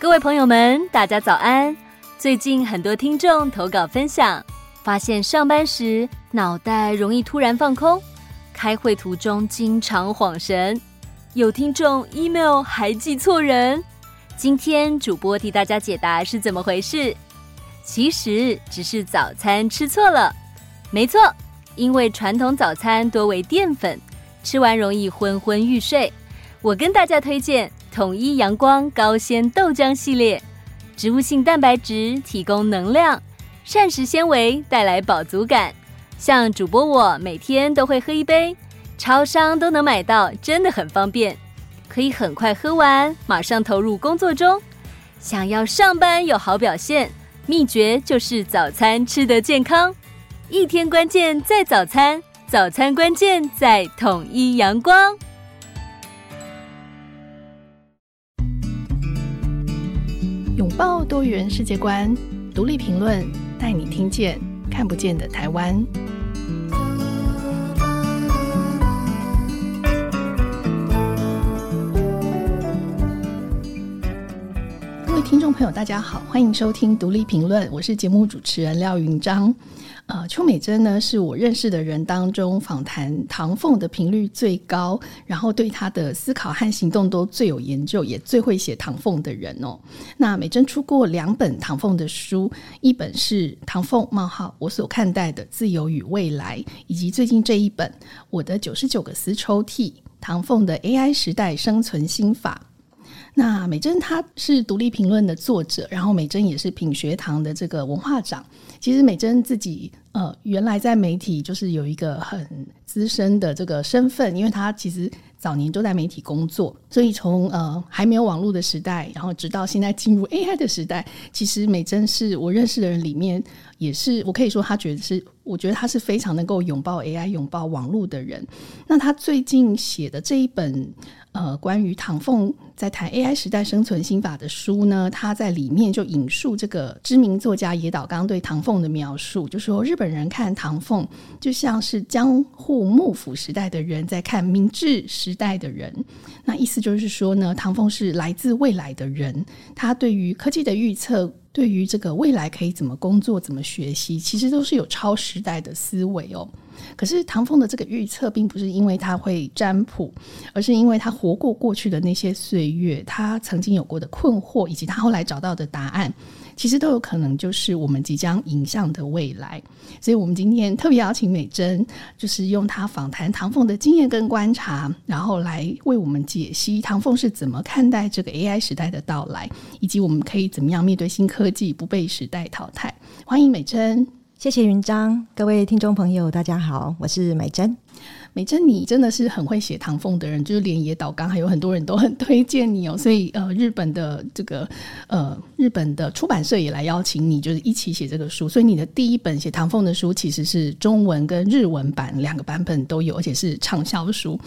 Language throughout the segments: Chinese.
各位朋友们，大家早安！最近很多听众投稿分享，发现上班时脑袋容易突然放空，开会途中经常恍神，有听众 email 还记错人。今天主播替大家解答是怎么回事？其实只是早餐吃错了。没错，因为传统早餐多为淀粉，吃完容易昏昏欲睡。我跟大家推荐统一阳光高纤豆浆系列，植物性蛋白质提供能量，膳食纤维带来饱足感。像主播我每天都会喝一杯，超商都能买到，真的很方便，可以很快喝完，马上投入工作中。想要上班有好表现，秘诀就是早餐吃得健康。一天关键在早餐，早餐关键在统一阳光。拥抱多元世界观，独立评论带你听见看不见的台湾。各位听众朋友，大家好，欢迎收听独立评论，我是节目主持人廖云章。呃，邱美珍呢，是我认识的人当中访谈唐凤的频率最高，然后对她的思考和行动都最有研究，也最会写唐凤的人哦。那美珍出过两本唐凤的书，一本是《唐凤冒号我所看待的自由与未来》，以及最近这一本《我的九十九个丝抽屉：唐凤的 AI 时代生存心法》。那美珍她是独立评论的作者，然后美珍也是品学堂的这个文化长。其实美珍自己呃，原来在媒体就是有一个很资深的这个身份，因为她其实早年都在媒体工作，所以从呃还没有网络的时代，然后直到现在进入 AI 的时代，其实美珍是我认识的人里面，也是我可以说他觉得是，我觉得他是非常能够拥抱 AI、拥抱网络的人。那他最近写的这一本。呃，关于唐凤在谈 AI 时代生存心法的书呢，他在里面就引述这个知名作家野岛刚对唐凤的描述，就说日本人看唐凤就像是江户幕府时代的人在看明治时代的人，那意思就是说呢，唐凤是来自未来的人，他对于科技的预测。对于这个未来可以怎么工作、怎么学习，其实都是有超时代的思维哦。可是唐风的这个预测，并不是因为他会占卜，而是因为他活过过去的那些岁月，他曾经有过的困惑，以及他后来找到的答案。其实都有可能就是我们即将迎向的未来，所以我们今天特别邀请美珍，就是用她访谈唐凤的经验跟观察，然后来为我们解析唐凤是怎么看待这个 AI 时代的到来，以及我们可以怎么样面对新科技不被时代淘汰。欢迎美珍，谢谢云章，各位听众朋友，大家好，我是美珍。美珍，你真的是很会写唐凤的人，就是连野岛刚还有很多人都很推荐你哦。所以呃，日本的这个呃，日本的出版社也来邀请你，就是一起写这个书。所以你的第一本写唐凤的书，其实是中文跟日文版两个版本都有，而且是畅销书。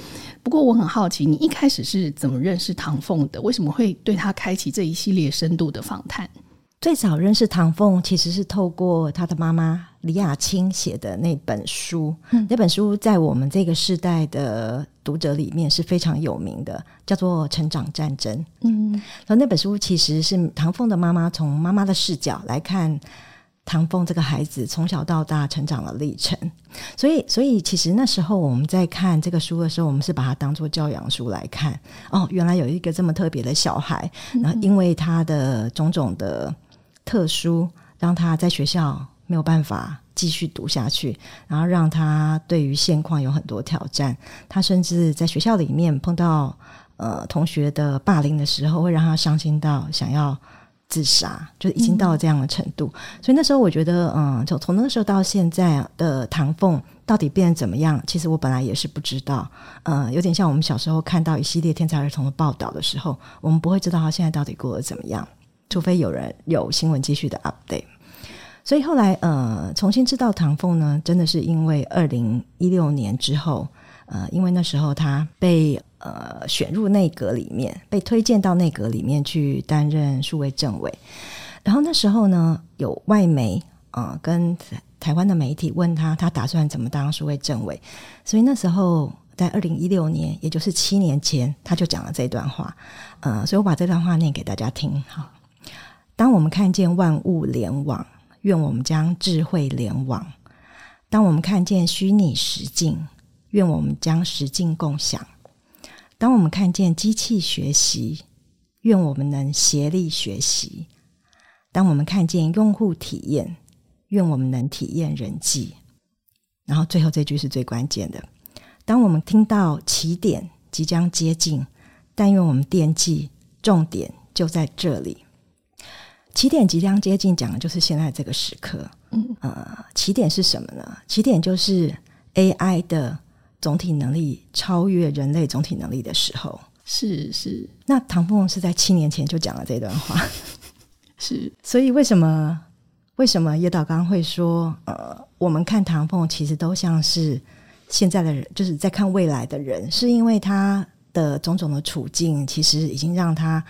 不过我很好奇，你一开始是怎么认识唐凤的？为什么会对他开启这一系列深度的访谈？最早认识唐凤，其实是透过他的妈妈李雅青写的那本书。嗯，那本书在我们这个世代的读者里面是非常有名的，叫做《成长战争》。嗯，然后那本书其实是唐凤的妈妈从妈妈的视角来看唐凤这个孩子从小到大成长的历程。所以，所以其实那时候我们在看这个书的时候，我们是把它当做教养书来看。哦，原来有一个这么特别的小孩，然后因为他的种种的。特殊让他在学校没有办法继续读下去，然后让他对于现况有很多挑战。他甚至在学校里面碰到呃同学的霸凌的时候，会让他伤心到想要自杀，就已经到了这样的程度。所以那时候我觉得，嗯，从从那个时候到现在的唐凤到底变得怎么样？其实我本来也是不知道。嗯，有点像我们小时候看到一系列天才儿童的报道的时候，我们不会知道他现在到底过得怎么样。除非有人有新闻继续的 update，所以后来呃重新知道唐凤呢，真的是因为二零一六年之后，呃，因为那时候他被呃选入内阁里面，被推荐到内阁里面去担任数位政委，然后那时候呢，有外媒啊、呃、跟台湾的媒体问他，他打算怎么当数位政委，所以那时候在二零一六年，也就是七年前，他就讲了这段话，呃，所以我把这段话念给大家听哈。当我们看见万物联网，愿我们将智慧联网；当我们看见虚拟实境，愿我们将实境共享；当我们看见机器学习，愿我们能协力学习；当我们看见用户体验，愿我们能体验人际。然后最后这句是最关键的：当我们听到起点即将接近，但愿我们惦记重点就在这里。起点即将接近，讲的就是现在这个时刻。嗯，呃，起点是什么呢？起点就是 AI 的总体能力超越人类总体能力的时候。是是。那唐凤是在七年前就讲了这段话。是。所以为什么为什么叶导刚会说，呃，我们看唐凤其实都像是现在的人，就是在看未来的人，是因为他的种种的处境，其实已经让他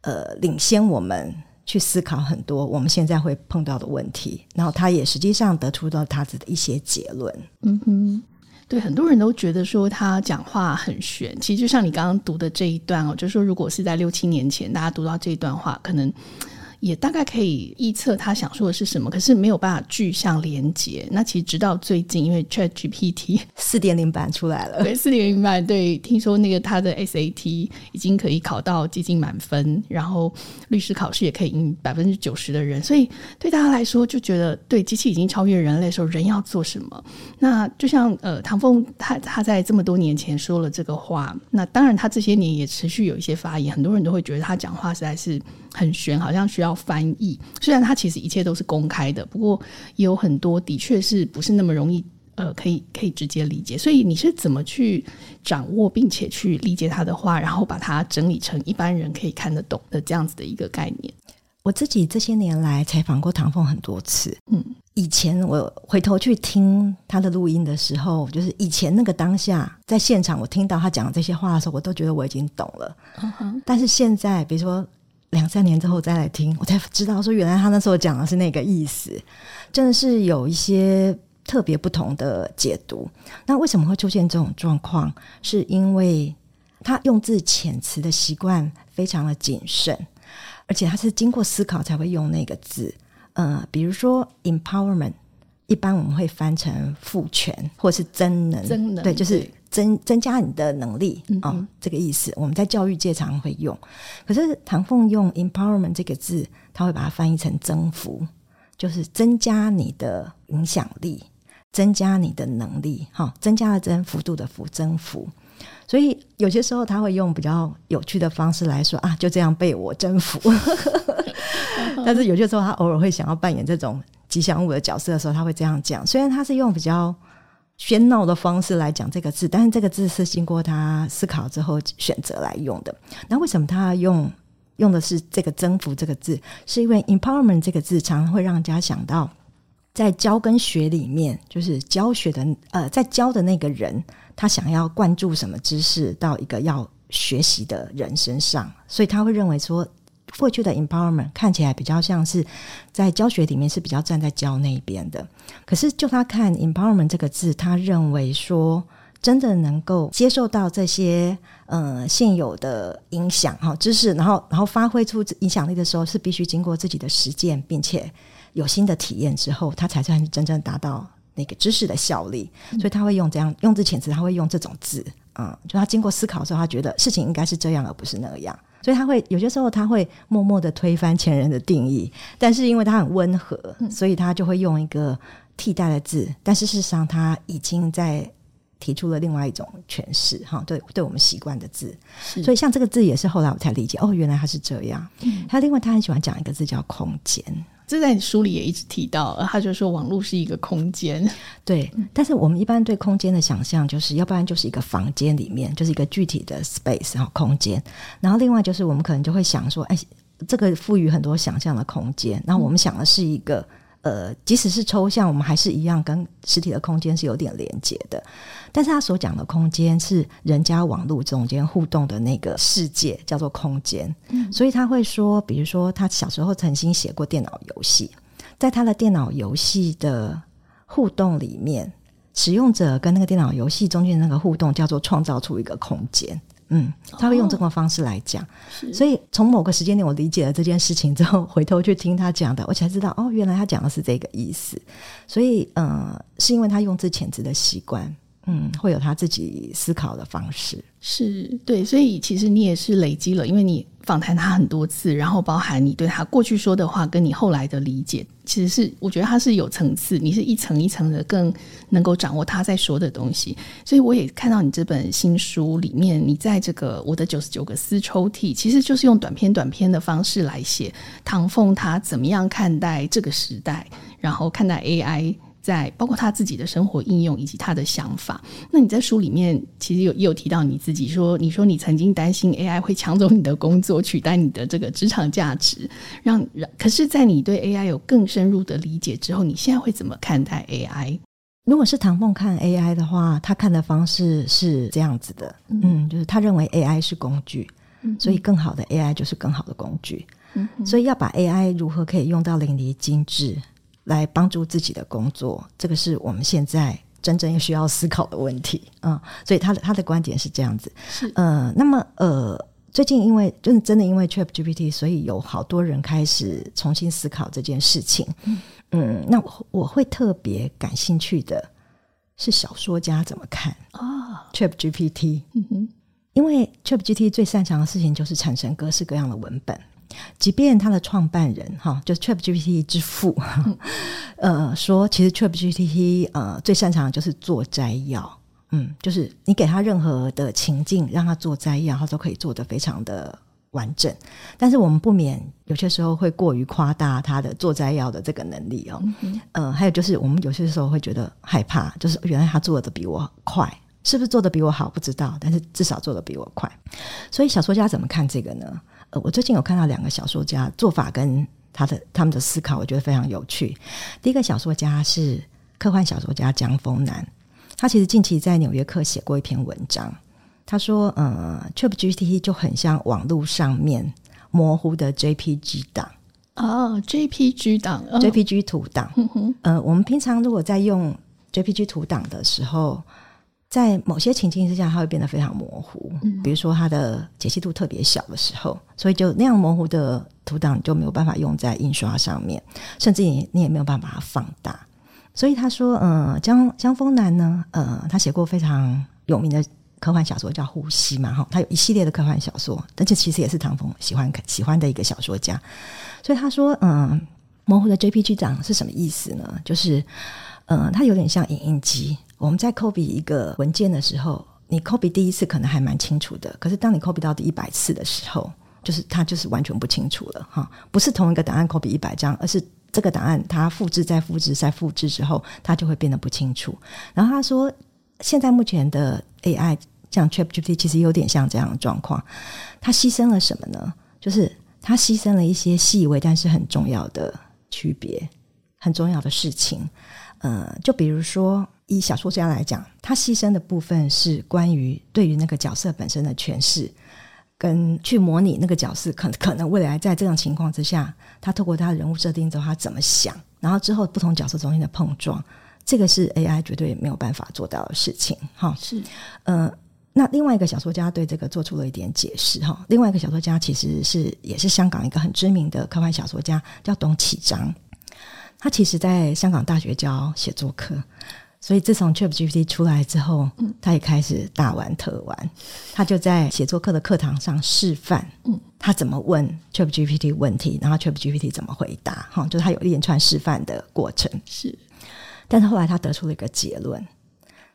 呃领先我们。去思考很多我们现在会碰到的问题，然后他也实际上得出到他自己的一些结论。嗯哼，对，很多人都觉得说他讲话很玄，其实就像你刚刚读的这一段哦，就是说如果是在六七年前大家读到这一段话，可能。也大概可以预测他想说的是什么，可是没有办法具象连接。那其实直到最近，因为 ChatGPT 四点零版出来了，对，四点零版，对，听说那个他的 SAT 已经可以考到接近满分，然后律师考试也可以赢百分之九十的人，所以对大家来说就觉得，对，机器已经超越人类的时候，人要做什么？那就像呃，唐凤他他在这么多年前说了这个话，那当然他这些年也持续有一些发言，很多人都会觉得他讲话实在是很悬，好像需要。翻译，虽然它其实一切都是公开的，不过也有很多的确是不是那么容易，呃，可以可以直接理解。所以你是怎么去掌握并且去理解他的话，然后把它整理成一般人可以看得懂的这样子的一个概念？我自己这些年来采访过唐凤很多次，嗯，以前我回头去听他的录音的时候，就是以前那个当下在现场，我听到他讲这些话的时候，我都觉得我已经懂了。嗯哼，但是现在，比如说。两三年之后再来听，我才知道说原来他那时候讲的是那个意思，真的是有一些特别不同的解读。那为什么会出现这种状况？是因为他用字遣词的习惯非常的谨慎，而且他是经过思考才会用那个字。呃，比如说 empowerment，一般我们会翻成赋权或是真能，增能，对，就是。增增加你的能力啊、这个意思，我们在教育界常会用。可是唐凤用 empowerment 这个字，他会把它翻译成增幅，就是增加你的影响力，增加你的能力，哈、哦，增加了增幅度的幅，增幅。所以有些时候他会用比较有趣的方式来说啊，就这样被我征服。但是有些时候他偶尔会想要扮演这种吉祥物的角色的时候，他会这样讲。虽然他是用比较。喧闹的方式来讲这个字，但是这个字是经过他思考之后选择来用的。那为什么他用用的是这个“征服”这个字？是因为 “empowerment” 这个字常常会让人家想到，在教跟学里面，就是教学的呃，在教的那个人，他想要灌注什么知识到一个要学习的人身上，所以他会认为说。过去的 empowerment 看起来比较像是在教学里面是比较站在教那一边的，可是就他看 empowerment 这个字，他认为说真的能够接受到这些呃现有的影响哈知识，然后然后发挥出影响力的时候，是必须经过自己的实践，并且有新的体验之后，他才算真正达到那个知识的效力。所以他会用这样用字遣词，他会用这种字，嗯，就他经过思考之后，他觉得事情应该是这样，而不是那样。所以他会有些时候他会默默的推翻前人的定义，但是因为他很温和，所以他就会用一个替代的字。但是事实上他已经在提出了另外一种诠释，哈，对，对我们习惯的字。所以像这个字也是后来我才理解，哦，原来他是这样。还有另外他很喜欢讲一个字叫空间。这在你书里也一直提到，他就说网络是一个空间，对。但是我们一般对空间的想象，就是要不然就是一个房间里面，就是一个具体的 space 然后空间。然后另外就是我们可能就会想说，哎，这个赋予很多想象的空间。然后我们想的是一个。呃，即使是抽象，我们还是一样跟实体的空间是有点连接的。但是他所讲的空间是人家网络中间互动的那个世界，叫做空间。嗯，所以他会说，比如说他小时候曾经写过电脑游戏，在他的电脑游戏的互动里面，使用者跟那个电脑游戏中间的那个互动叫做创造出一个空间。嗯，他会用这种方式来讲。哦、所以从某个时间点，我理解了这件事情之后，回头去听他讲的，我才知道哦，原来他讲的是这个意思。所以，呃，是因为他用字遣词的习惯，嗯，会有他自己思考的方式。是对，所以其实你也是累积了，因为你访谈他很多次，然后包含你对他过去说的话，跟你后来的理解，其实是我觉得他是有层次，你是一层一层的更能够掌握他在说的东西。所以我也看到你这本新书里面，你在这个我的九十九个私抽屉，其实就是用短篇短篇的方式来写唐凤他怎么样看待这个时代，然后看待 AI。在包括他自己的生活应用以及他的想法，那你在书里面其实有也有提到你自己说，你说你曾经担心 AI 会抢走你的工作，取代你的这个职场价值，让让。可是，在你对 AI 有更深入的理解之后，你现在会怎么看待 AI？如果是唐凤看 AI 的话，他看的方式是这样子的，嗯，嗯，就是他认为 AI 是工具，嗯，所以更好的 AI 就是更好的工具，嗯，所以要把 AI 如何可以用到淋漓尽致。来帮助自己的工作，这个是我们现在真正需要思考的问题啊、嗯。所以他的他的观点是这样子，是呃，那么呃，最近因为就是真的因为 ChatGPT，所以有好多人开始重新思考这件事情。嗯，嗯那我我会特别感兴趣的是小说家怎么看哦 ChatGPT？嗯哼，因为 ChatGPT 最擅长的事情就是产生各式各样的文本。即便他的创办人哈，就是 ChatGPT 之父，呃，说其实 ChatGPT 呃最擅长的就是做摘要，嗯，就是你给他任何的情境，让他做摘要，他都可以做得非常的完整。但是我们不免有些时候会过于夸大他的做摘要的这个能力哦，嗯，呃，还有就是我们有些时候会觉得害怕，就是原来他做的比我快，是不是做的比我好不知道，但是至少做的比我快。所以小说家怎么看这个呢？呃，我最近有看到两个小说家做法跟他的他们的思考，我觉得非常有趣。第一个小说家是科幻小说家江峰南，他其实近期在《纽约客》写过一篇文章，他说：“呃，ChatGPT 就很像网络上面模糊的 JPG 档啊，JPG 档，JPG 图档。嗯哼、呃，我们平常如果在用 JPG 图档的时候。”在某些情境之下，它会变得非常模糊。嗯，比如说它的解析度特别小的时候，所以就那样模糊的图档就没有办法用在印刷上面，甚至你你也没有办法把它放大。所以他说，呃，江江峰南呢，呃，他写过非常有名的科幻小说叫《呼吸》嘛，哈，他有一系列的科幻小说，但这其实也是唐风喜欢喜欢的一个小说家。所以他说，嗯、呃，模糊的 JPG 档是什么意思呢？就是，嗯，它有点像影印机。我们在 copy 一个文件的时候，你 copy 第一次可能还蛮清楚的，可是当你 copy 到第一百次的时候，就是它就是完全不清楚了哈。不是同一个档案 copy 一百张，而是这个档案它复制再复制再复制之后，它就会变得不清楚。然后他说，现在目前的 AI 像 ChatGPT 其实有点像这样的状况，它牺牲了什么呢？就是它牺牲了一些细微但是很重要的区别，很重要的事情。呃，就比如说。以小说家来讲，他牺牲的部分是关于对于那个角色本身的诠释，跟去模拟那个角色可可能未来在这种情况之下，他透过他的人物设定之后，他怎么想，然后之后不同角色中间的碰撞，这个是 AI 绝对没有办法做到的事情。哈，是呃，那另外一个小说家对这个做出了一点解释。哈，另外一个小说家其实是也是香港一个很知名的科幻小说家，叫董启章，他其实在香港大学教写作课。所以自从 ChatGPT 出来之后，嗯，他也开始大玩特玩。他就在写作课的课堂上示范，嗯，他怎么问 ChatGPT 问题，然后 ChatGPT 怎么回答，哈，就是他有一连串示范的过程。是，但是后来他得出了一个结论，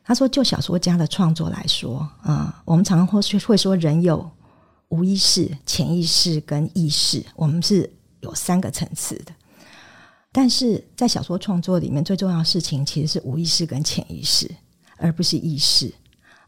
他说，就小说家的创作来说，啊、嗯，我们常常会会说人有无意识、潜意识跟意识，我们是有三个层次的。但是在小说创作里面，最重要的事情其实是无意识跟潜意识，而不是意识。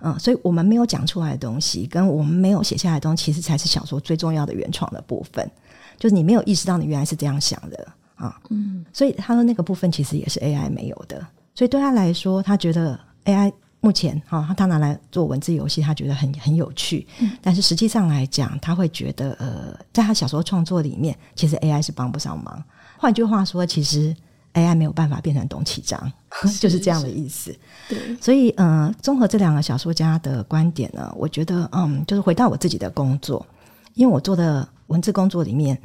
嗯，所以我们没有讲出来的东西，跟我们没有写下来的东西，其实才是小说最重要的原创的部分。就是你没有意识到你原来是这样想的啊。嗯，所以他说那个部分其实也是 AI 没有的。所以对他来说，他觉得 AI 目前哈，他拿来做文字游戏，他觉得很很有趣。嗯，但是实际上来讲，他会觉得呃，在他小说创作里面，其实 AI 是帮不上忙。换句话说，其实 AI 没有办法变成董启章，就是这样的意思。对，所以嗯，呃，综合这两个小说家的观点呢，我觉得嗯，就是回到我自己的工作，因为我做的文字工作里面，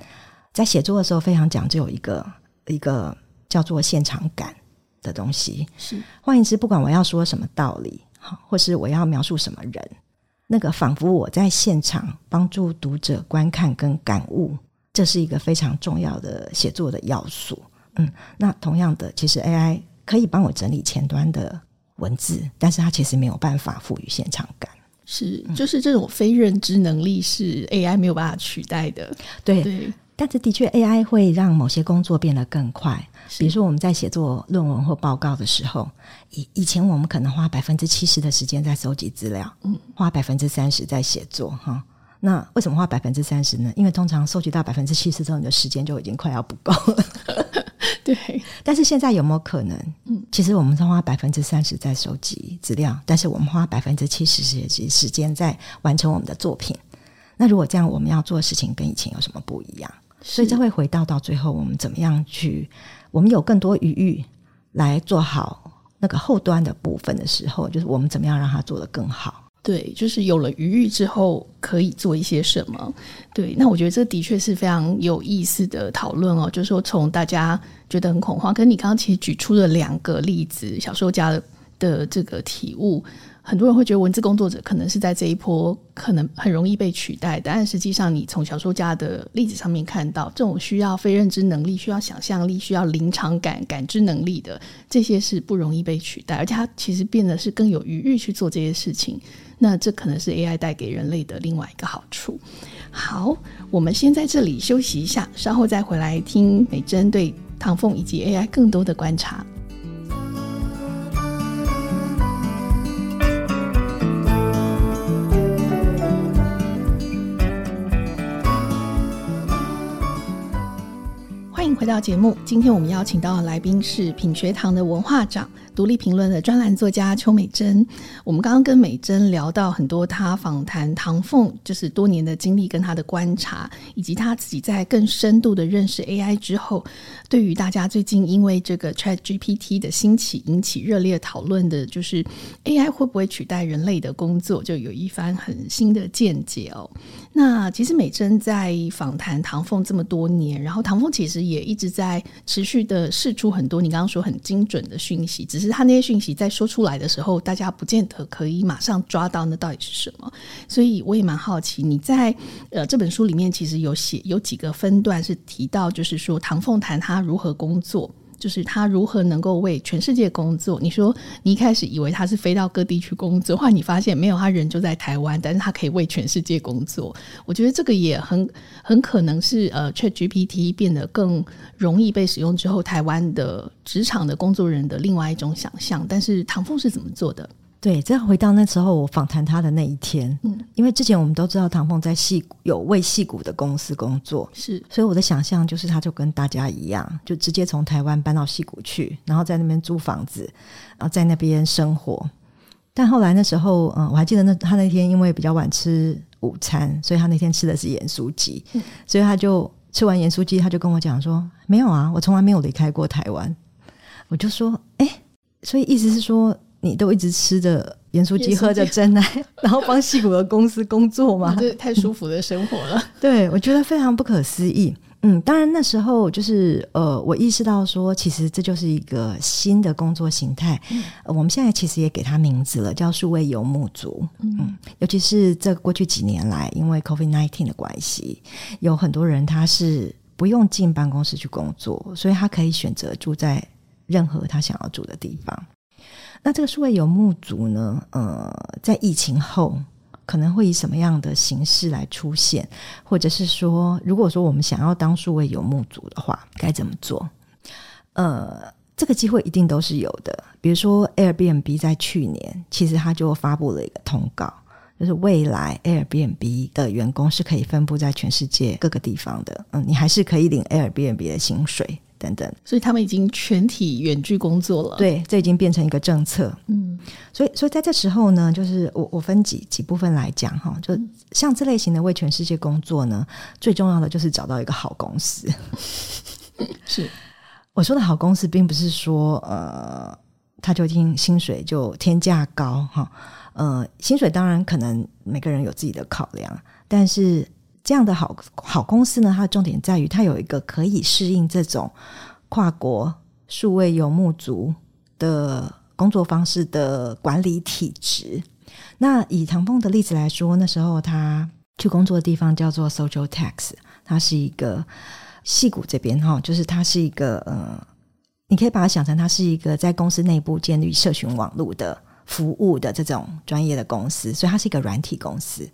在写作的时候非常讲究一个一个叫做现场感的东西。是，换言之，不管我要说什么道理，或是我要描述什么人，那个仿佛我在现场帮助读者观看跟感悟，这是一个非常重要的写作的要素。嗯，那同样的，其实 AI 可以帮我整理前端的文字，但是它其实没有办法赋予现场感。是，就是这种非认知能力是 AI 没有办法取代的。对，对，但是的确 AI 会让某些工作变得更快。比如说我们在写作论文或报告的时候，以以前我们可能花百分之七十的时间在收集资料，嗯，花百分之三十在写作，哈。那为什么花百分之三十呢？因为通常收集到百分之七十之后，你的时间就已经快要不够了。对。但是现在有没有可能？嗯，其实我们是花百分之三十在收集资料，但是我们花百分之七十时时间在完成我们的作品。那如果这样，我们要做的事情跟以前有什么不一样？所以这会回到到最后，我们怎么样去？我们有更多余裕来做好那个后端的部分的时候，就是我们怎么样让它做得更好？对，就是有了余裕之后，可以做一些什么？对，那我觉得这的确是非常有意思的讨论哦。就是说，从大家觉得很恐慌，跟你刚刚其实举出了两个例子，小说家的的这个体悟。很多人会觉得文字工作者可能是在这一波可能很容易被取代，但实际上你从小说家的例子上面看到，这种需要非认知能力、需要想象力、需要临场感、感知能力的这些是不容易被取代，而且它其实变得是更有余裕去做这些事情。那这可能是 AI 带给人类的另外一个好处。好，我们先在这里休息一下，稍后再回来听美珍对唐凤以及 AI 更多的观察。到节目，今天我们邀请到的来宾是品学堂的文化长、独立评论的专栏作家邱美珍。我们刚刚跟美珍聊到很多，她访谈唐凤就是多年的经历跟她的观察，以及她自己在更深度的认识 AI 之后，对于大家最近因为这个 ChatGPT 的兴起引起热烈讨论的，就是 AI 会不会取代人类的工作，就有一番很新的见解哦。那其实美珍在访谈唐凤这么多年，然后唐凤其实也。一直在持续的释出很多你刚刚说很精准的讯息，只是他那些讯息在说出来的时候，大家不见得可以马上抓到那到底是什么。所以我也蛮好奇，你在呃这本书里面其实有写有几个分段是提到，就是说唐凤谈他如何工作。就是他如何能够为全世界工作？你说你一开始以为他是飞到各地去工作，后来你发现没有，他人就在台湾，但是他可以为全世界工作。我觉得这个也很很可能是呃，ChatGPT 变得更容易被使用之后，台湾的职场的工作人的另外一种想象。但是唐凤是怎么做的？对，再回到那时候我访谈他的那一天，嗯，因为之前我们都知道唐凤在戏谷有为戏谷的公司工作，是，所以我的想象就是他就跟大家一样，就直接从台湾搬到戏谷去，然后在那边租房子，然后在那边生活。但后来那时候，嗯，我还记得那他那天因为比较晚吃午餐，所以他那天吃的是盐酥鸡，嗯，所以他就吃完盐酥鸡，他就跟我讲说：“没有啊，我从来没有离开过台湾。”我就说：“哎，所以意思是说。”你都一直吃着盐酥鸡，喝着真奶，然后帮戏骨的公司工作吗？这太舒服的生活了。对，我觉得非常不可思议。嗯，当然那时候就是呃，我意识到说，其实这就是一个新的工作形态。嗯，呃，我们现在其实也给它名字了，叫数位游牧族。嗯，尤其是这过去几年来，因为 COVID-19 的关系，有很多人他是不用进办公室去工作，所以他可以选择住在任何他想要住的地方。那这个数位游牧族呢？呃，在疫情后可能会以什么样的形式来出现？或者是说，如果说我们想要当数位游牧族的话，该怎么做？呃，这个机会一定都是有的。比如说，Airbnb 在去年其实他就发布了一个通告，就是未来 Airbnb 的员工是可以分布在全世界各个地方的。嗯，你还是可以领 Airbnb 的薪水。等等，所以他们已经全体远距工作了。对，这已经变成一个政策。嗯，所以，所以在这时候呢，就是我我分几几部分来讲哈，就像这类型的为全世界工作呢，最重要的就是找到一个好公司。是，我说的好公司，并不是说呃，他就一定薪水就天价高哈。呃，薪水当然可能每个人有自己的考量，但是这样的好好公司呢，它的重点在于它有一个可以适应这种跨国数位游牧族的工作方式的管理体制。那以唐凤的例子来说，那时候他去工作的地方叫做 Social Tax，它是一个戏谷这边哈，就是它是一个呃，你可以把它想成它是一个在公司内部建立社群网络的服务的这种专业的公司，所以它是一个软体公司。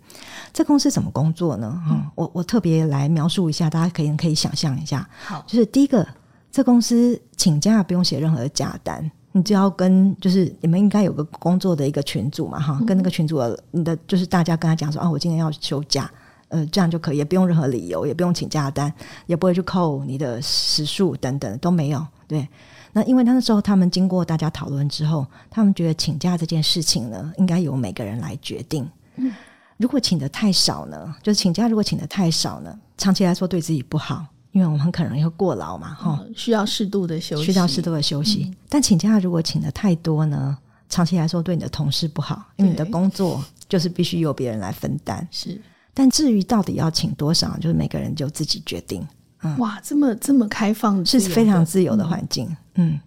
这公司怎么工作呢？嗯，我我特别来描述一下，大家可以可以想象一下。好，就是第一个，这公司请假不用写任何的假单。你只要跟就是你们应该有个工作的一个群组嘛哈，跟那个群组的你的就是大家跟他讲说啊，我今天要休假，呃，这样就可以，也不用任何理由，也不用请假单，也不会去扣你的时数等等都没有。对，那因为那时候他们经过大家讨论之后，他们觉得请假这件事情呢，应该由每个人来决定。嗯，如果请的太少呢，就是请假如果请的太少呢，长期来说对自己不好。因为我们很可能会过劳嘛，哈、嗯，需要适度的休息，需要适度的休息。嗯、但请假如果请的太多呢，长期来说对你的同事不好，因为你的工作就是必须由别人来分担。是，但至于到底要请多少，就是每个人就自己决定。嗯，哇，这么这么开放，是非常自由的环境。嗯，嗯，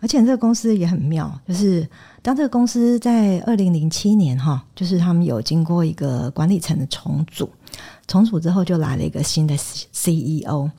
而且这个公司也很妙，就是当这个公司在二零零七年哈，就是他们有经过一个管理层的重组，重组之后就来了一个新的 CEO。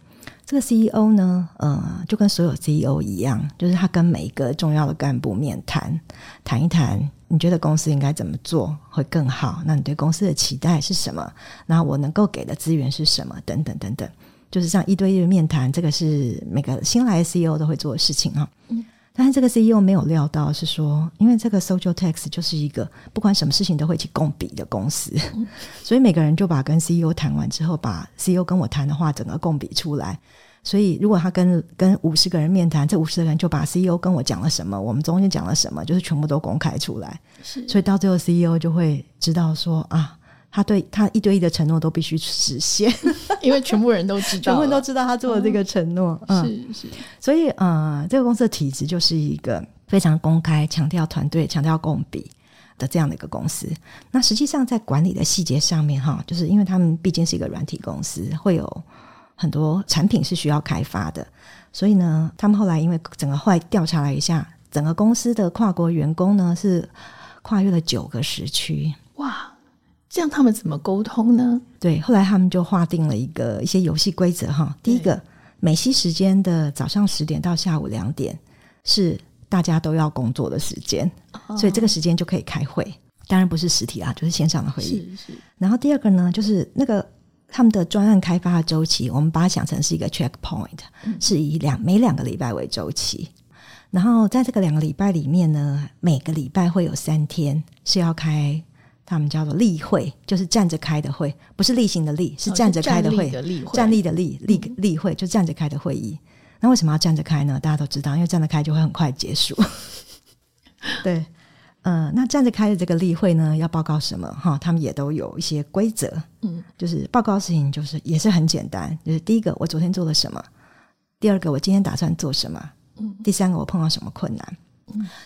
这个 CEO 呢，呃，就跟所有 CEO 一样，就是他跟每一个重要的干部面谈，谈一谈，你觉得公司应该怎么做会更好？那你对公司的期待是什么？那我能够给的资源是什么？等等等等，就是这样一对一的面谈，这个是每个新来的 CEO 都会做的事情啊。嗯。但是这个 CEO 没有料到是说，因为这个 Social Tax 就是一个不管什么事情都会一起共比的公司，所以每个人就把跟 CEO 谈完之后，把 CEO 跟我谈的话整个共比出来。所以如果他跟跟五十个人面谈，这五十个人就把 CEO 跟我讲了什么，我们中间讲了什么，就是全部都公开出来。是，所以到最后 CEO 就会知道说啊。他对他一对一的承诺都必须实现，因为全部人都知道，全部人都知道他做的这个承诺。嗯，是是。所以，呃，这个公司的体制就是一个非常公开、强调团队、强调共比的这样的一个公司。那实际上在管理的细节上面，哈，就是因为他们毕竟是一个软体公司，会有很多产品是需要开发的，所以呢，他们后来因为整个后来调查了一下，整个公司的跨国员工呢是跨越了九个时区。哇！这样他们怎么沟通呢？对，后来他们就划定了一个一些游戏规则哈。第一个，美西时间的早上十点到下午两点是大家都要工作的时间，哦，所以这个时间就可以开会。当然不是实体啊，就是线上的会议。是是。然后第二个呢，就是那个他们的专案开发的周期，我们把它想成是一个 checkpoint，嗯，是以两每两个礼拜为周期。然后在这个两个礼拜里面呢，每个礼拜会有三天是要开。他们叫做例会，就是站着开的会，不是例行的例，是站着开的会。站立的例，例例会就站着开的会议。那为什么要站着开呢？大家都知道，因为站着开就会很快结束。对，嗯、呃，那站着开的这个例会呢，要报告什么？哈，他们也都有一些规则。嗯，就是报告事情，就是也是很简单，就是第一个，我昨天做了什么；第二个，我今天打算做什么；嗯，第三个，我碰到什么困难。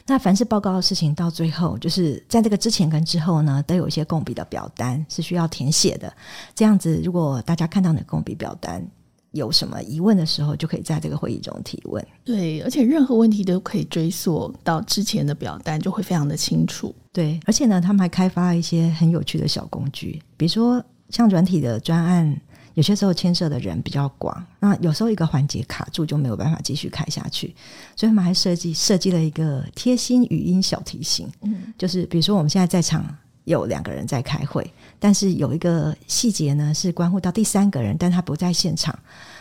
那凡是报告的事情，到最后就是在这个之前跟之后呢，都有一些共笔的表单是需要填写的。这样子，如果大家看到你的共笔表单有什么疑问的时候，就可以在这个会议中提问。对，而且任何问题都可以追溯到之前的表单，就会非常的清楚。对，而且呢，他们还开发了一些很有趣的小工具，比如说像软体的专案。有些时候牵涉的人比较广，那有时候一个环节卡住就没有办法继续开下去，所以他们还设计设计了一个贴心语音小提醒，嗯，就是比如说我们现在在场有两个人在开会，但是有一个细节呢是关乎到第三个人，但他不在现场，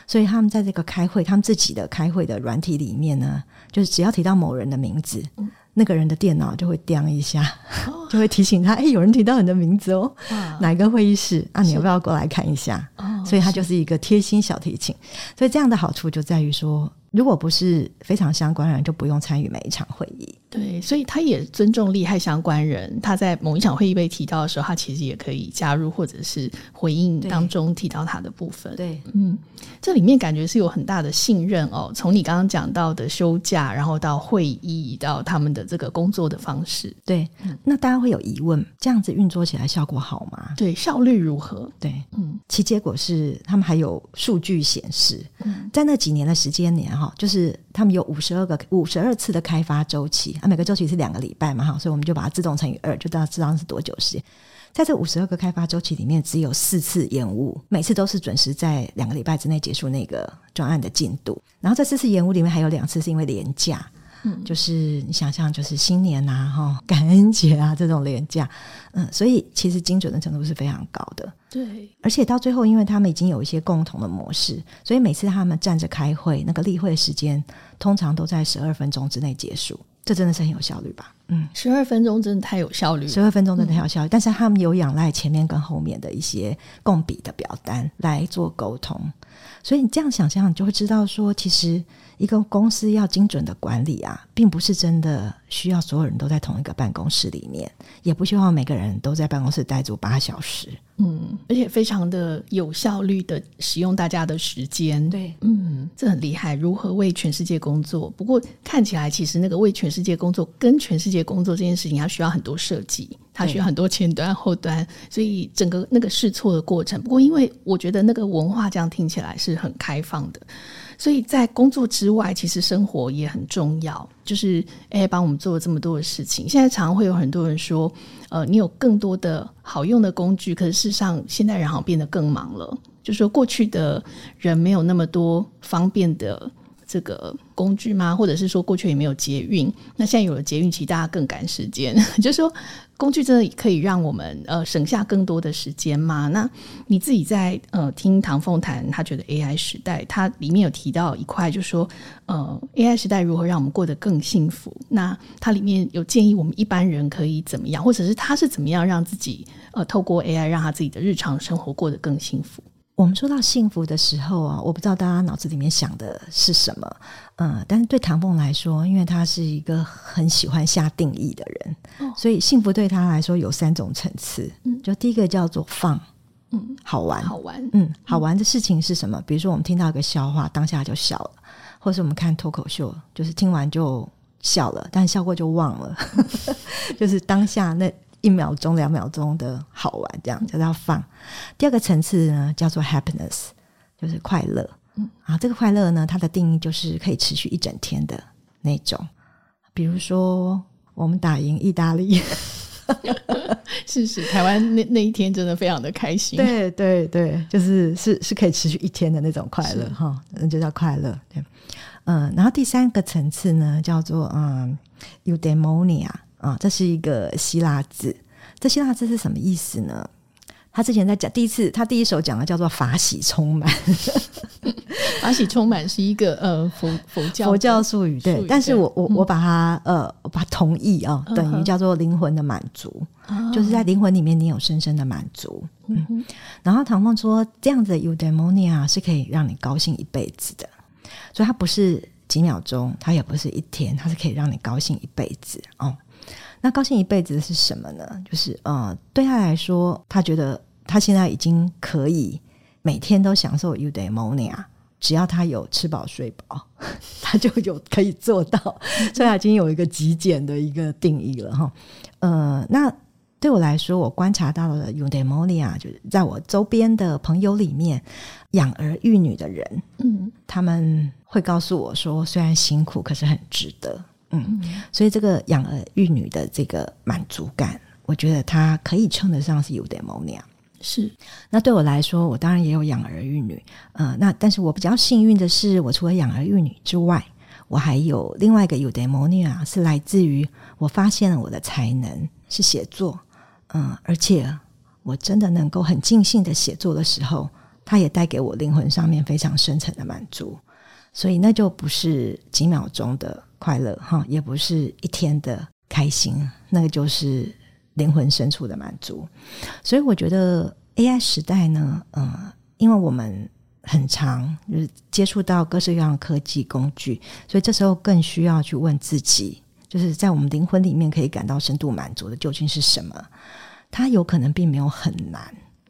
所以他们在这个开会，他们自己的开会的软体里面呢，就是只要提到某人的名字。嗯那个人的电脑就会叮一下，就会提醒他：“哎，有人提到你的名字哦，哪一个会议室啊？你要不要过来看一下？”所以它就是一个贴心小提醒。所以这样的好处就在于说，如果不是非常相关的人，就不用参与每一场会议。对，所以他也尊重利害相关人。他在某一场会议被提到的时候，他其实也可以加入或者是回应当中提到他的部分。对，嗯，这里面感觉是有很大的信任哦。从你刚刚讲到的休假，然后到会议，到他们的这个工作的方式。对，那大家会有疑问：这样子运作起来效果好吗？对，效率如何？对，嗯，其结果是他们还有数据显示，嗯，在那几年的时间里哈，就是他们有五十二个五十二次的开发周期。啊每个周期是两个礼拜嘛，哈，所以我们就把它自动乘以二，就知道知道是多久时间。在这五十二个开发周期里面，只有四次延误，每次都是准时在两个礼拜之内结束那个专案的进度。然后这四次延误里面还有两次是因为连假，嗯，就是你想象就是新年呐、啊，哈，感恩节啊这种廉价，嗯，所以其实精准的程度是非常高的。对，而且到最后，因为他们已经有一些共同的模式，所以每次他们站着开会，那个例会时间通常都在十二分钟之内结束。这真的是很有效率吧？嗯，十二分钟真的太有效率，十二分钟真的太有效率。嗯、但是他们有仰赖前面跟后面的一些共笔的表单来做沟通，所以你这样想象，你就会知道说，其实一个公司要精准的管理啊，并不是真的需要所有人都在同一个办公室里面，也不希望每个人都在办公室待足八小时。嗯，而且非常的有效率的使用大家的时间。对，嗯，这很厉害。如何为全世界工作？不过看起来，其实那个为全世界工作跟全世界工作这件事情，它需要很多设计，它需要很多前端后端，所以整个那个试错的过程。不过，因为我觉得那个文化这样听起来是很开放的。所以在工作之外，其实生活也很重要。就是哎，帮我们做了这么多的事情。现在常常会有很多人说，呃，你有更多的好用的工具，可是事实上，现代人好像变得更忙了。就说，过去的人没有那么多方便的这个工具吗？或者是说，过去也没有捷运，那现在有了捷运，其实大家更赶时间。就是说。工具真的可以让我们呃省下更多的时间吗？那你自己在呃听唐凤谈，他觉得 AI 时代，它里面有提到一块，就是说呃 AI 时代如何让我们过得更幸福？那它里面有建议我们一般人可以怎么样，或者是他是怎么样让自己呃透过 AI 让他自己的日常生活过得更幸福？我们说到幸福的时候啊，我不知道大家脑子里面想的是什么，嗯，但是对唐凤来说，因为他是一个很喜欢下定义的人，哦、所以幸福对他来说有三种层次。嗯，就第一个叫做放，嗯，好玩，好玩，嗯，好玩的事情是什么？比如说我们听到一个笑话，当下就笑了，或者是我们看脱口秀，就是听完就笑了，但笑过就忘了，就是当下那。一秒钟、两秒钟的好玩，这样叫做放。第二个层次呢，叫做 happiness，就是快乐。嗯，啊，这个快乐呢，它的定义就是可以持续一整天的那种。比如说，我们打赢意大利，是是，台湾那那一天真的非常的开心。对对对，就是是是可以持续一天的那种快乐哈，那就叫快乐。对，嗯，然后第三个层次呢，叫做嗯，eudaimonia。啊，这是一个希腊字。这希腊字是什么意思呢？他之前在讲第一次，他第一首讲的叫做“法喜充满”。法喜充满是一个呃佛佛教佛教术语，对。但是我我我把它呃我把它同意啊，等于叫做灵魂的满足，嗯、就是在灵魂里面你有深深的满足。嗯，嗯然后唐凤说，这样子的 eudaimonia 是可以让你高兴一辈子的，所以它不是几秒钟，它也不是一天，它是可以让你高兴一辈子哦。那高兴一辈子的是什么呢？就是呃，对他来说，他觉得他现在已经可以每天都享受 eudaimonia，只要他有吃饱睡饱，他就有可以做到。所以他已经有一个极简的一个定义了哈。呃，那对我来说，我观察到了 eudaimonia，就是在我周边的朋友里面，养儿育女的人，嗯，他们会告诉我说，虽然辛苦，可是很值得。嗯，所以这个养儿育女的这个满足感，我觉得它可以称得上是 eudaimonia。是，那对我来说，我当然也有养儿育女，嗯、呃，那但是我比较幸运的是，我除了养儿育女之外，我还有另外一个 eudaimonia，是来自于我发现了我的才能是写作，嗯、呃，而且我真的能够很尽兴的写作的时候，它也带给我灵魂上面非常深层的满足，所以那就不是几秒钟的。快乐哈，也不是一天的开心，那个就是灵魂深处的满足。所以我觉得 AI 时代呢，嗯，因为我们很长就是接触到各式各样的科技工具，所以这时候更需要去问自己，就是在我们灵魂里面可以感到深度满足的究竟是什么？它有可能并没有很难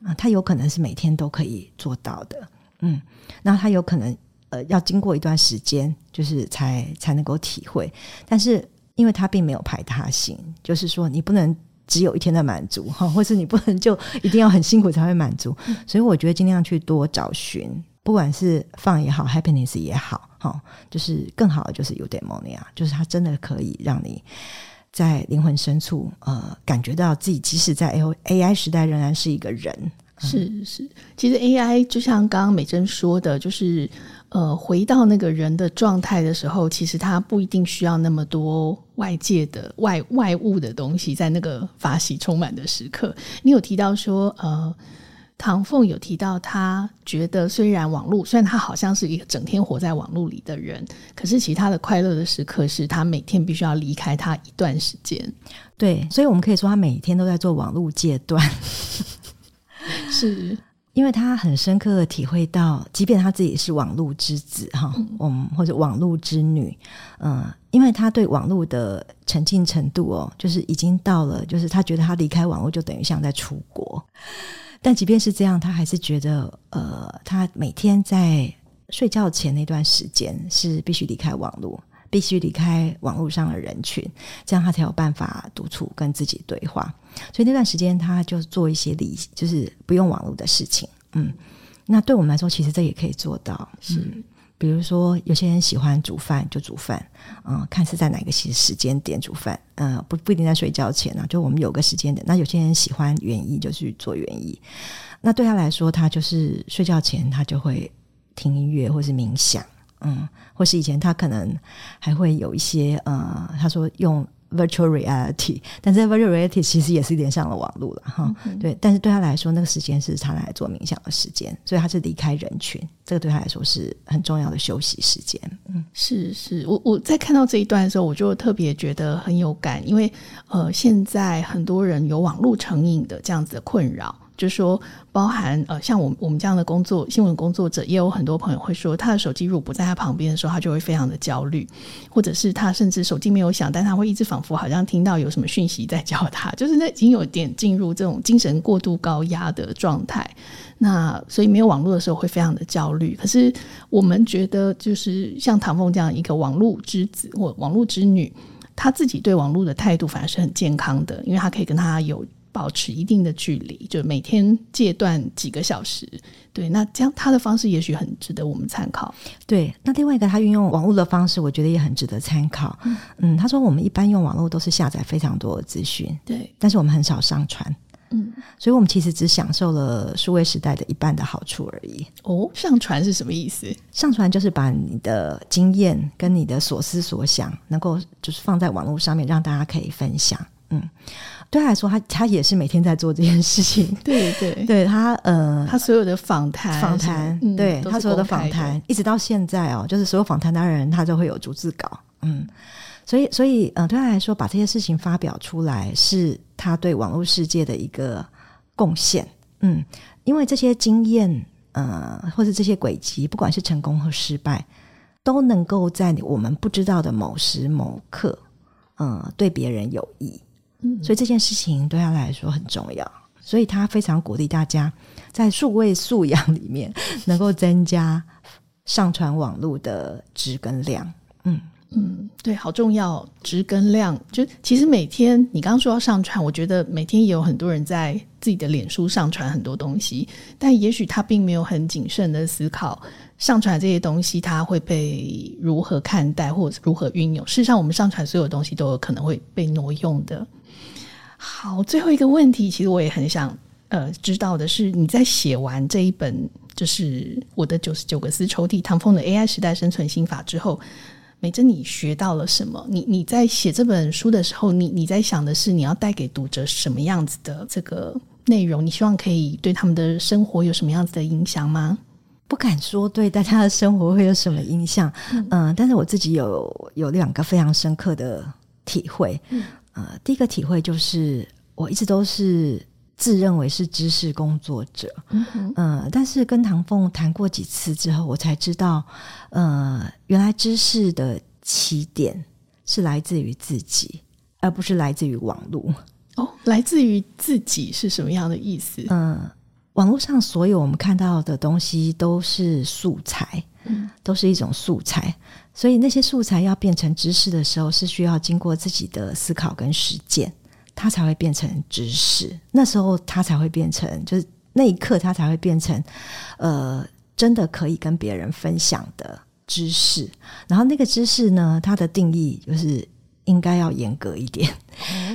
啊，它有可能是每天都可以做到的。嗯，那它有可能呃要经过一段时间，就是才才能够体会。但是因为它并没有排他性，就是说你不能只有一天的满足哈，或是你不能就一定要很辛苦才会满足。嗯、所以我觉得尽量去多找寻，不管是 fun 也好，happiness 也好，哈，就是更好的就是 eudaimonia，就是它真的可以让你。在灵魂深处，呃，感觉到自己即使在 AI 时代，仍然是一个人。嗯、是是，其实 AI 就像刚刚美珍说的，就是呃，回到那个人的状态的时候，其实他不一定需要那么多外界的外外物的东西，在那个法喜充满的时刻。你有提到说，呃。唐凤有提到，他觉得虽然网络，虽然他好像是一个整天活在网络里的人，可是其他的快乐的时刻是他每天必须要离开他一段时间。对，所以我们可以说他每天都在做网络戒断，是因为他很深刻的体会到，即便他自己是网络之子哈，嗯，或者网络之女，嗯，因为他对网络的沉浸程度哦，就是已经到了，就是他觉得他离开网络就等于像在出国。但即便是这样，他还是觉得，呃，他每天在睡觉前那段时间是必须离开网络，必须离开网络上的人群，这样他才有办法独处跟自己对话。所以那段时间，他就做一些理，就是不用网络的事情。嗯，那对我们来说，其实这也可以做到。是。嗯比如说，有些人喜欢煮饭就煮饭，嗯，看是在哪个时时间点煮饭，嗯，不不一定在睡觉前啊，就我们有个时间点。那有些人喜欢园艺，就去做园艺。那对他来说，他就是睡觉前他就会听音乐或是冥想，嗯，或是以前他可能还会有一些，呃、嗯，他说用。Virtual reality，但是 Virtual reality 其实也是连上了网络了哈。嗯、对，但是对他来说，那个时间是他来做冥想的时间，所以他是离开人群，这个对他来说是很重要的休息时间。嗯，是是，我我在看到这一段的时候，我就特别觉得很有感，因为呃，现在很多人有网络成瘾的这样子的困扰。就是说，包含呃，像我们我们这样的工作新闻工作者，也有很多朋友会说，他的手机如果不在他旁边的时候，他就会非常的焦虑，或者是他甚至手机没有响，但他会一直仿佛好像听到有什么讯息在叫他，就是那已经有点进入这种精神过度高压的状态。那所以没有网络的时候会非常的焦虑。可是我们觉得，就是像唐凤这样一个网络之子或网络之女，他自己对网络的态度反而是很健康的，因为他可以跟他有。保持一定的距离，就每天戒断几个小时。对，那这样他的方式也许很值得我们参考。对，那另外一个他运用网络的方式，我觉得也很值得参考。嗯，嗯，他说我们一般用网络都是下载非常多的资讯，对，但是我们很少上传。嗯，所以我们其实只享受了数位时代的一半的好处而已。哦，上传是什么意思？上传就是把你的经验跟你的所思所想，能够就是放在网络上面，让大家可以分享。嗯。对他来说，他他也是每天在做这件事情。对对对，他呃，他所有的访谈访谈，嗯、对他所有的访谈，一直到现在哦，就是所有访谈的人，他都会有逐字稿。嗯，所以所以呃，对他来说，把这些事情发表出来，是他对网络世界的一个贡献。嗯，因为这些经验呃，或者这些轨迹，不管是成功和失败，都能够在我们不知道的某时某刻，嗯、呃，对别人有益。所以这件事情对他来说很重要，所以他非常鼓励大家在数位素养里面能够增加上传网络的值跟量。嗯嗯，对，好重要，值跟量。就其实每天你刚刚说要上传，我觉得每天也有很多人在自己的脸书上传很多东西，但也许他并没有很谨慎的思考上传这些东西他会被如何看待或者如何运用。事实上，我们上传所有东西都有可能会被挪用的。好，最后一个问题，其实我也很想呃知道的是，你在写完这一本就是我的九十九个丝抽屉唐风的 AI 时代生存心法之后，美珍，你学到了什么？你你在写这本书的时候，你你在想的是你要带给读者什么样子的这个内容？你希望可以对他们的生活有什么样子的影响吗？不敢说对大家的生活会有什么影响，嗯、呃，但是我自己有有两个非常深刻的体会。嗯呃，第一个体会就是，我一直都是自认为是知识工作者，嗯但是跟唐凤谈过几次之后，我才知道，呃，原来知识的起点是来自于自己，而不是来自于网络。哦，来自于自己是什么样的意思？嗯，网络上所有我们看到的东西都是素材，嗯，都是一种素材。所以那些素材要变成知识的时候，是需要经过自己的思考跟实践，它才会变成知识。那时候它才会变成，就是那一刻它才会变成，呃，真的可以跟别人分享的知识。然后那个知识呢，它的定义就是。应该要严格一点，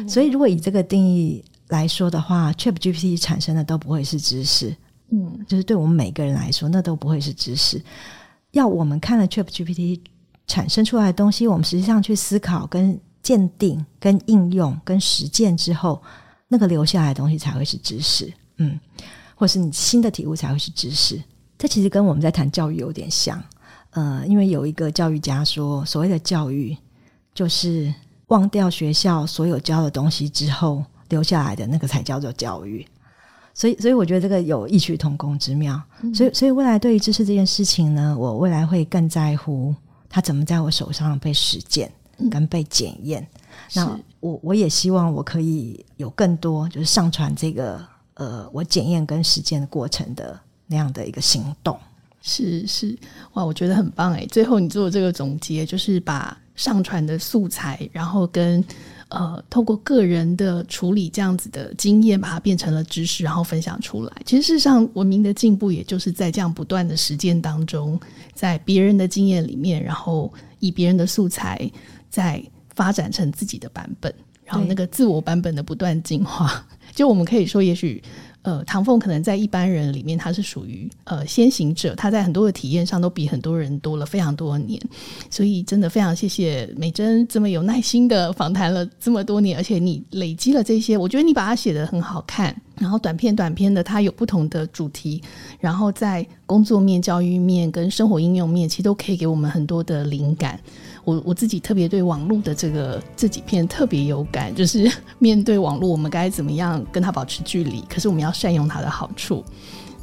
所以如果以这个定义来说的话，ChatGPT 产生的都不会是知识，嗯，就是对我们每个人来说，那都不会是知识。要我们看了 ChatGPT 产生出来的东西，我们实际上去思考、跟鉴定、跟应用、跟实践之后，那个留下来的东西才会是知识，嗯，或是你新的体悟才会是知识。这其实跟我们在谈教育有点像，呃，因为有一个教育家说，所谓的教育。就是忘掉学校所有教的东西之后留下来的那个才叫做教育，所以，所以我觉得这个有异曲同工之妙。所以，所以未来对于知识这件事情呢，我未来会更在乎它怎么在我手上被实践跟被检验。嗯、那我我也希望我可以有更多就是上传这个呃我检验跟实践的过程的那样的一个行动。是是哇，我觉得很棒诶。最后你做的这个总结，就是把上传的素材，然后跟呃透过个人的处理这样子的经验，把它变成了知识，然后分享出来。其实事实上，文明的进步也就是在这样不断的实践当中，在别人的经验里面，然后以别人的素材再发展成自己的版本，然后那个自我版本的不断进化。就我们可以说，也许。呃，唐凤可能在一般人里面，他是属于呃先行者，他在很多的体验上都比很多人多了非常多年，所以真的非常谢谢美珍这么有耐心的访谈了这么多年，而且你累积了这些，我觉得你把它写得很好看，然后短篇短篇的，它有不同的主题，然后在工作面、教育面跟生活应用面，其实都可以给我们很多的灵感。我我自己特别对网络的这个这几篇特别有感，就是 面对网络，我们该怎么样跟它保持距离？可是我们要善用它的好处。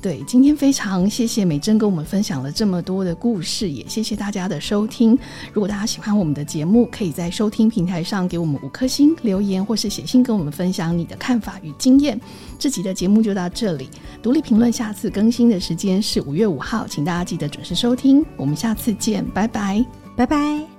对，今天非常谢谢美珍跟我们分享了这么多的故事，也谢谢大家的收听。如果大家喜欢我们的节目，可以在收听平台上给我们五颗星留言，或是写信跟我们分享你的看法与经验。这集的节目就到这里，独立评论下次更新的时间是五月五号，请大家记得准时收听。我们下次见，拜拜，拜拜。